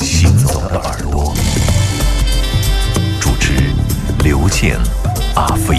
行走的耳朵，主持刘健、阿飞。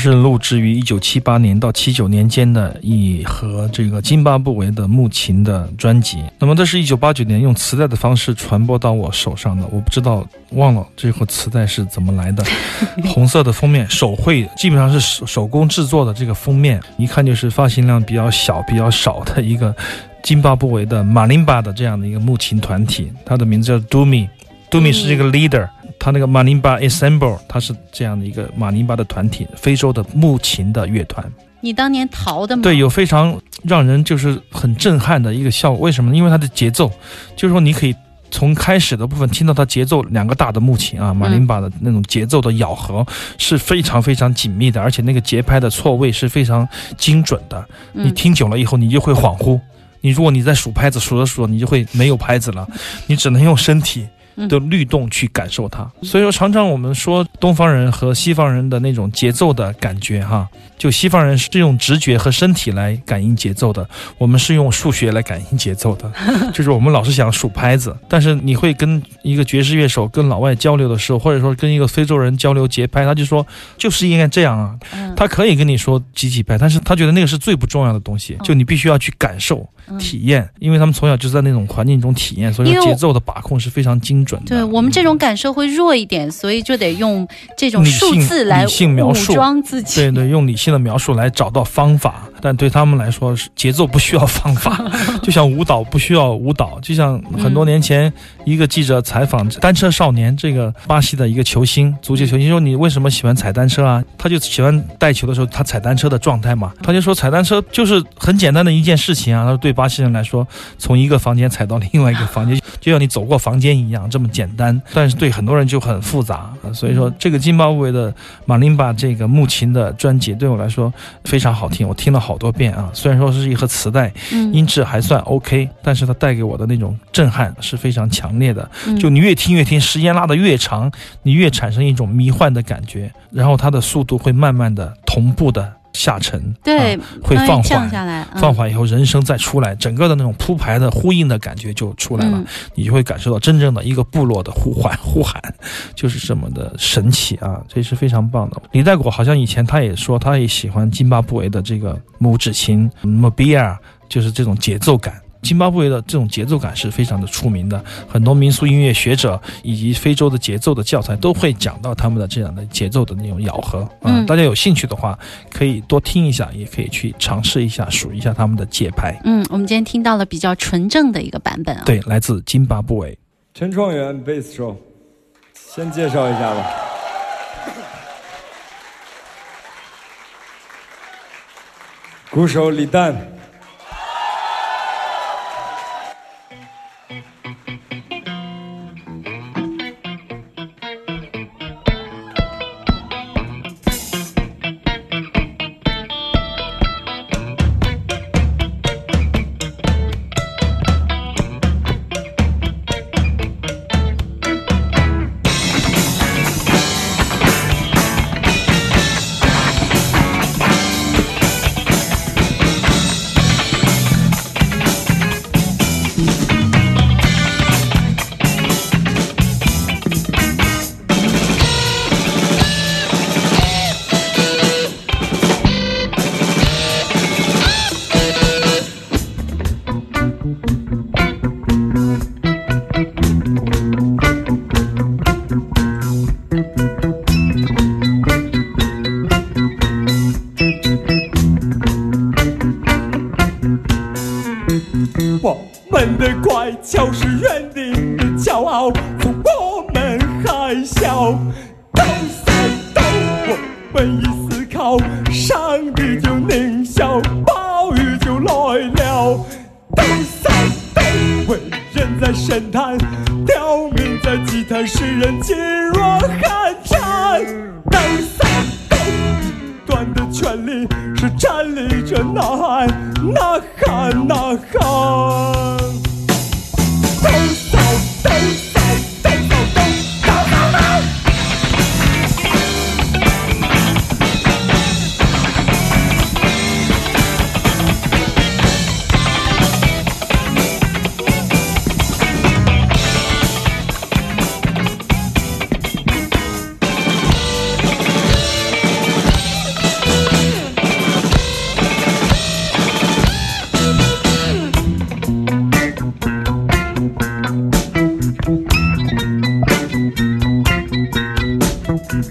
是录制于一九七八年到七九年间的一盒这个津巴布韦的木琴的专辑。那么，这是一九八九年用磁带的方式传播到我手上的。我不知道，忘了这盒磁带是怎么来的。红色的封面，手绘，基本上是手手工制作的。这个封面一看就是发行量比较小、比较少的一个津巴布韦的马林巴的这样的一个木琴团体。它的名字叫 Dumi，Dumi 是这个 leader。他那个马林巴 Ensemble，他是这样的一个马林巴的团体，非洲的木琴的乐团。你当年淘的吗？对，有非常让人就是很震撼的一个效果。为什么？因为它的节奏，就是说你可以从开始的部分听到它节奏，两个大的木琴啊，马林巴的那种节奏的咬合是非常非常紧密的，而且那个节拍的错位是非常精准的。你听久了以后，你就会恍惚。你如果你在数拍子，数着数着，你就会没有拍子了，你只能用身体。的律动去感受它，所以说常常我们说东方人和西方人的那种节奏的感觉，哈，就西方人是用直觉和身体来感应节奏的，我们是用数学来感应节奏的，就是我们老是想数拍子，但是你会跟一个爵士乐手跟老外交流的时候，或者说跟一个非洲人交流节拍，他就说就是应该这样啊，他可以跟你说几几拍，但是他觉得那个是最不重要的东西，就你必须要去感受。体验，因为他们从小就在那种环境中体验，所以节奏的把控是非常精准的。对我们这种感受会弱一点，所以就得用这种数字来武装自己。对对，用理性的描述来找到方法。但对他们来说，节奏不需要方法，就像舞蹈不需要舞蹈。就像很多年前，一个记者采访单车少年这个巴西的一个球星，足球球星，说你为什么喜欢踩单车啊？他就喜欢带球的时候他踩单车的状态嘛。他就说踩单车就是很简单的一件事情啊。他说对巴西人来说，从一个房间踩到另外一个房间，就像你走过房间一样这么简单。但是对很多人就很复杂。所以说这个津巴布韦的马林巴这个木琴的专辑对我来说非常好听，我听了好。好多遍啊！虽然说是一盒磁带，音质还算 OK，但是它带给我的那种震撼是非常强烈的。就你越听越听，时间拉得越长，你越产生一种迷幻的感觉，然后它的速度会慢慢的同步的。下沉，对，会放缓下来，放缓以后，人声再出来，整个的那种铺排的呼应的感觉就出来了，你就会感受到真正的一个部落的呼唤 呼喊，就是这么的神奇啊！这是非常棒的。李代果好像以前他也说，他也喜欢津巴布韦的这个拇指琴 m o b i a 就是这种节奏感。津巴布韦的这种节奏感是非常的出名的，很多民俗音乐学者以及非洲的节奏的教材都会讲到他们的这样的节奏的那种咬合。嗯，大家有兴趣的话，可以多听一下，也可以去尝试一下，数一下他们的节拍。嗯，我们今天听到了比较纯正的一个版本啊。对，来自津巴布韦。陈创元贝斯手，先介绍一下吧。鼓手李诞。弹吉他，使人噤若寒蝉。抖抖，的权利是站立着，呐喊，呐喊。呐喊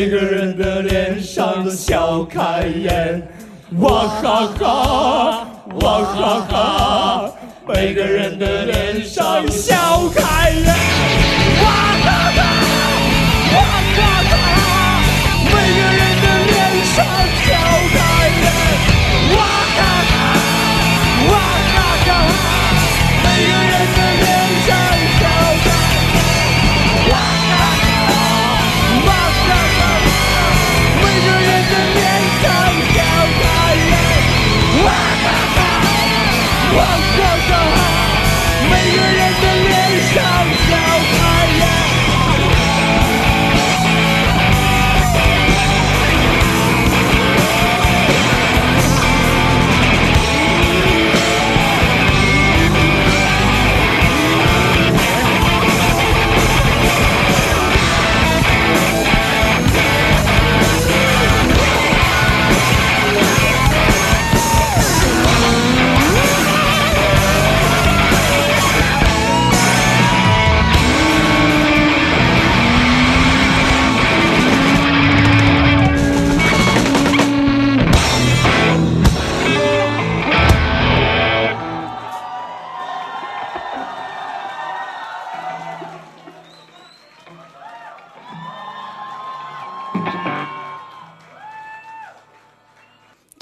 每个人的脸上都笑开颜。哇哈哈，哇哈哈，每个人的脸上笑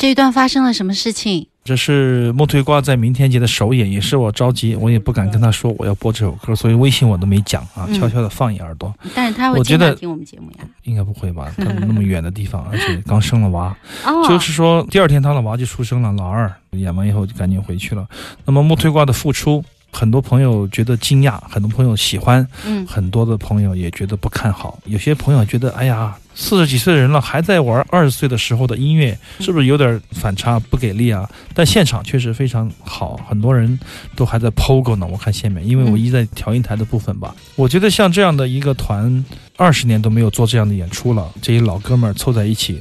这一段发生了什么事情？这是木推瓜在明天节的首演，也是我着急，我也不敢跟他说我要播这首歌，所以微信我都没讲啊，嗯悄悄的放一耳朵。但是他会我觉得经常听我们节目呀。应该不会吧？他那么远的地方，而且刚生了娃，哦，就是说第二天他的娃就出生了，老二演完以后就赶紧回去了。那么木推瓜的复出，很多朋友觉得惊讶，很多朋友喜欢，嗯，很多的朋友也觉得不看好，有些朋友觉得，哎呀，四十几岁的人了，还在玩二十岁的时候的音乐，是不是有点反差不给力啊？但现场确实非常好，很多人都还在 POGO 呢。我看下面，因为我一在调音台的部分吧，我觉得像这样的一个团，二十年都没有做这样的演出了，这些老哥们儿凑在一起。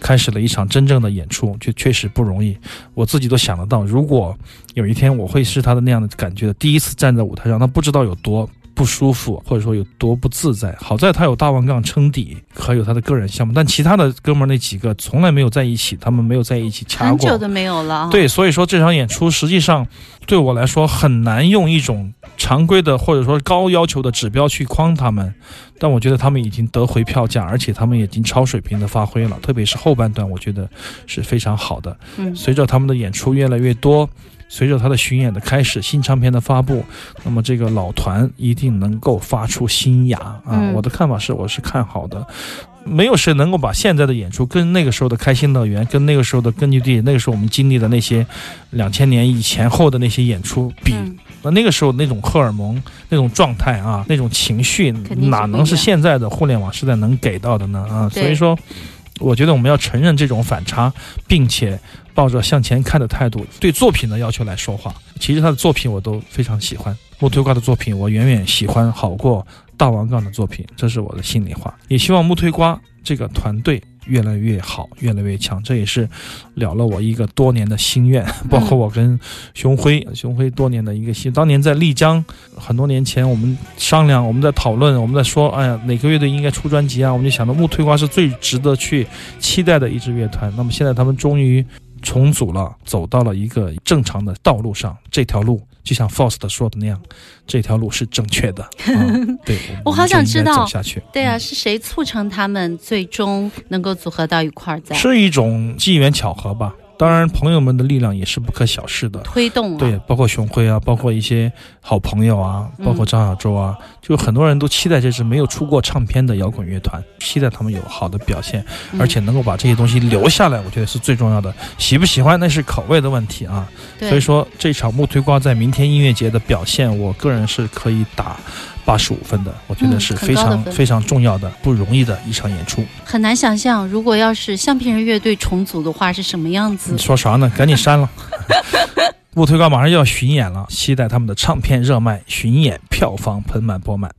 开始了一场真正的演出，就确实不容易。我自己都想得到，如果有一天我会是他的那样的感觉，第一次站在舞台上，他不知道有多不舒服，或者说有多不自在。好在他有大王杠撑底，还有他的个人项目，但其他的哥们儿那几个从来没有在一起，他们没有在一起掐过。很久都没有了啊。对，所以说这场演出实际上对我来说很难用一种常规的或者说高要求的指标去框他们，但我觉得他们已经得回票价，而且他们已经超水平的发挥了，特别是后半段，我觉得是非常好的。嗯，随着他们的演出越来越多，随着他的巡演的开始，新唱片的发布，那么这个老团一定能够发出新芽啊！嗯我的看法是，我是看好的。没有谁能够把现在的演出跟那个时候的开心乐园、跟那个时候的根据地、那个时候我们经历的那些两千年以前后的那些演出比。嗯那那个时候那种荷尔蒙、那种状态啊、那种情绪哪能是现在的互联网时代能给到的呢？啊，所以说，我觉得我们要承认这种反差，并且抱着向前看的态度，对作品的要求来说话。其实他的作品我都非常喜欢，木推瓜的作品我远远喜欢好过大王杠的作品，这是我的心里话。也希望木推瓜这个团队越来越好，越来越强，这也是了了我一个多年的心愿。包括我跟熊辉，熊辉多年的一个心。当年在丽江，很多年前我们商量，我们在讨论，我们在说，哎呀，哪个乐队应该出专辑啊？我们就想到木推瓜是最值得去期待的一支乐团。那么现在他们终于重组了，走到了一个正常的道路上，这条路。就像 Faust 说的那样，这条路是正确的。啊、对，我好想知道。对啊，嗯是谁促成他们最终能够组合到一块儿在是一种机缘巧合吧。当然，朋友们的力量也是不可小视的。推动啊？对，包括熊辉啊，包括一些好朋友啊，包括张小舟啊，就很多人都期待这支没有出过唱片的摇滚乐团，期待他们有好的表现，嗯而且能够把这些东西留下来，我觉得是最重要的。喜不喜欢那是口味的问题啊。对所以说，这场木推瓜在明天音乐节的表现，我个人是可以打八十五分的，我觉得嗯是非常非常重要的、不容易的一场演出。很难想象，如果要是橡皮人乐队重组的话是什么样子你。说啥呢？赶紧删了。不推高马上又要巡演了，期待他们的唱片热卖，巡演票房盆满钵满。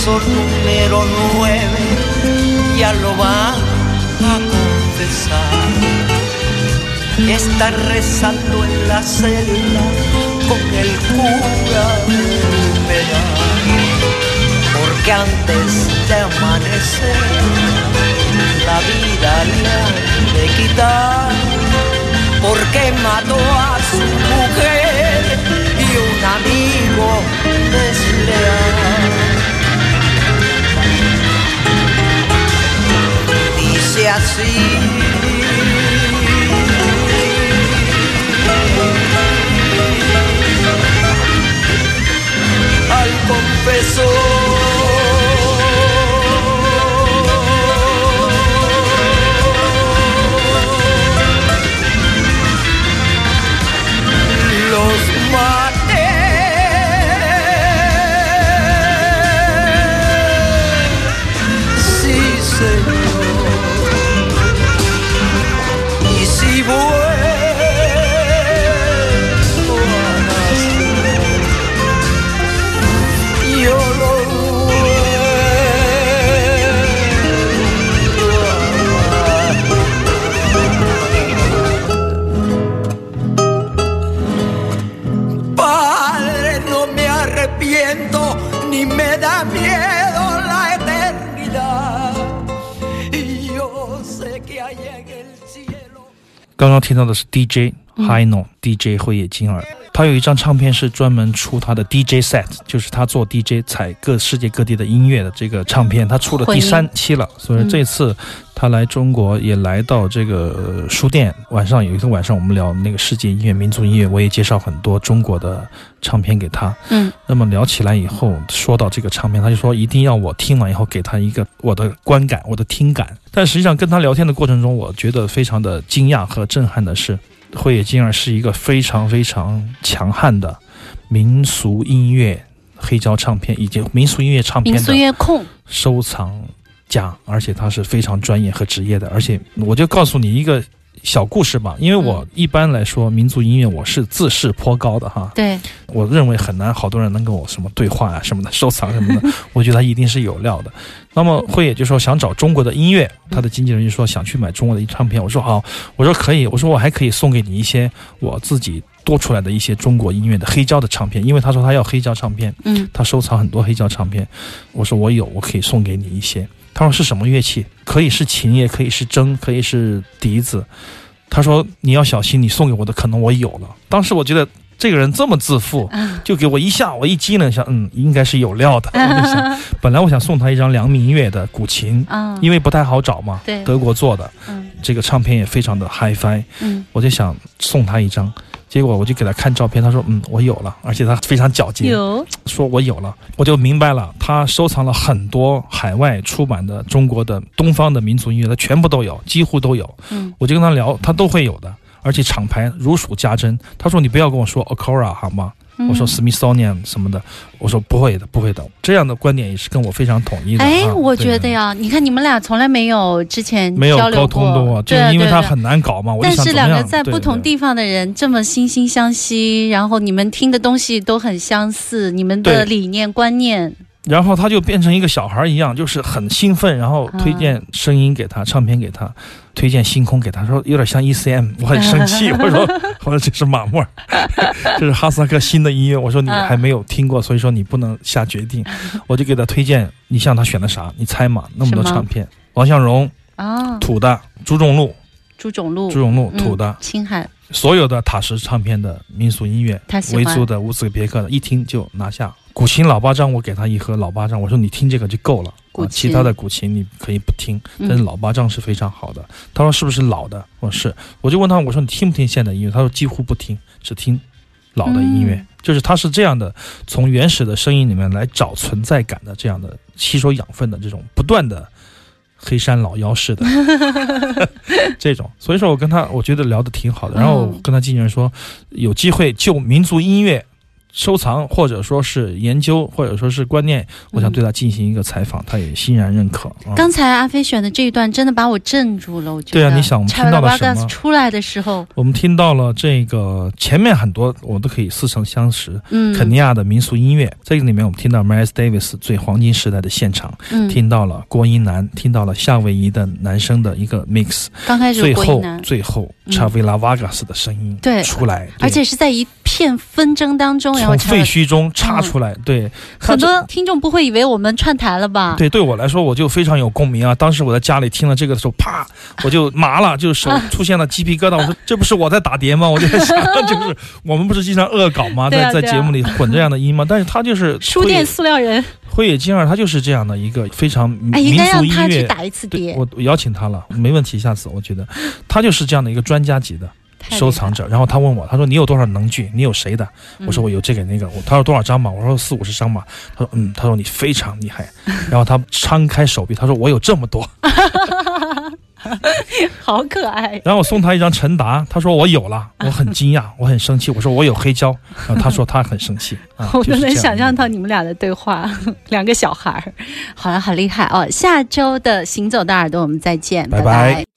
Preso número nueve ya lo va a confesar. Está rezando en la celda con el cura penal. Porque antes de amanecer la vida le han de quitar. Porque mató a su mujer y un amigo desleal. see. 刚刚听到的是 DJ High No、DJ 辉野金耳，他有一张唱片是专门出他的 DJ set，就是他做 DJ 采各世界各地的音乐的这个唱片，他出了第三期了，所以这次他来中国也来到这个呃书店，晚上有一个晚上我们聊那个世界音乐、民族音乐，我也介绍很多中国的唱片给他。嗯，那么聊起来以后，说到这个唱片，他就说一定要我听完以后给他一个我的观感、我的听感。但实际上跟他聊天的过程中，我觉得非常的惊讶和震撼的是，辉野金儿是一个非常非常强悍的民俗音乐黑胶唱片以及民俗音乐唱片的控，收藏家，而且他是非常专业和职业的。而且我就告诉你一个小故事吧，因为我一般来说民族音乐我是自视颇高的哈，对，我认为很难，好多人能跟我什么对话啊什么的，收藏什么的，我觉得他一定是有料的。那么会也就说想找中国的音乐，他的经纪人就说想去买中国的唱片，我说好，我说可以，我说我还可以送给你一些我自己多出来的一些中国音乐的黑胶的唱片，因为他说他要黑胶唱片，嗯他收藏很多黑胶唱片，我说我有，我可以送给你一些。他说是什么乐器？可以是琴，也可以是筝，可以是笛子。他说你要小心，你送给我的可能我有了。当时我觉得这个人这么自负，就给我一下，我一激灵，想嗯，应该是有料的。我就想，本来我想送他一张梁明月的古琴，啊，因为不太好找嘛，德国做的，嗯这个唱片也非常的 hi-fi，嗯我就想送他一张。结果我就给他看照片，他说嗯我有了，而且他非常矫健，有说我有了，我就明白了，他收藏了很多海外出版的中国的东方的民族音乐，他全部都有，几乎都有。嗯我就跟他聊，他都会有的，而且厂牌如数家珍。他说你不要跟我说 Okora 好吗？我说嗯 Smithsonian 什么的，我说不会的，不会的。这样的观点也是跟我非常统一的。哎，啊我觉得呀，你看你们俩从来没有之前没有交流沟通过过，就对是因为他很难搞嘛。我但是两个在不同地方的人这么惺惺相惜，然后你们听的东西都很相似，你们的理念观念，然后他就变成一个小孩一样，就是很兴奋，然后推荐声音给他，唱片给他，推荐星空给他，说有点像 ECM，我很生气，我说我说这是马莫，这是哈萨克新的音乐，我说你还没有听过，所以说你不能下决定，我就给他推荐，你像他选的啥？你猜嘛？那么多唱片，王向荣啊，土的，朱仲路朱仲路，朱仲路嗯土的，青海，所有的塔什唱片的民俗音乐，维族的、乌兹别克的，一听就拿下。古琴老巴掌，我给他一盒老巴掌，我说你听这个就够了，古啊，其他的古琴你可以不听，嗯但是老八丈是非常好的。他说是不是老的？我说是，我就问他，我说你听不听现代音乐？他说几乎不听，只听老的音乐。嗯就是他是这样的，从原始的声音里面来找存在感的这样的吸收养分的这种不断的。黑山老妖似的 这种，所以说我跟他，我觉得聊得挺好的。然后我跟他经纪人说，有机会就民族音乐收藏，或者说是研究，或者说是观念，我想对他进行一个采访，他也欣然认可。啊。刚才阿飞选的这一段真的把我镇住了，我觉得。对啊你想我们听到了什么？出来的时候，我们听到了这个前面很多我都可以似曾相识，嗯，肯尼亚的民俗音乐，这个里面我们听到 Miles Davis 最黄金时代的现场，嗯，听到了郭英男，听到了夏威夷的男生的一个 mix，刚开始最后最后嗯。Chavela Vargas 的声音对出来，而且是在一片纷争当中，从废墟中插出来，对很多听众不会以为我们串台了吧？对，对我来说我就非常有共鸣啊！当时我在家里听了这个的时候，啪，我就麻了，就手出现了鸡皮疙瘩。我说这不是我在打碟吗？我就在想，就是我们不是经常恶搞吗？在在节目里混这样的音吗？但是他就是书店塑料人，辉野金二，他就是这样的一个非常民哎，应该让族音乐。他去打一次，碟，我我邀请他了，没问题。下次我觉得他就是这样的一个专家级的收藏者。然后他问我，他说你有多少能剧？你有谁的？我说嗯我有这个那个。我他说多少张吧？我说四五十张吧。他说嗯，他说你非常厉害。然后他张开手臂，他说我有这么多。好可爱。然后我送他一张陈达，他说我有了，我很惊讶，我很生气。我说我有黑胶，然后他说他很生气。啊、我都能想象到你们俩的对话，两个小孩儿，好了，好厉害哦！下周的行走的耳朵，我们再见，拜拜拜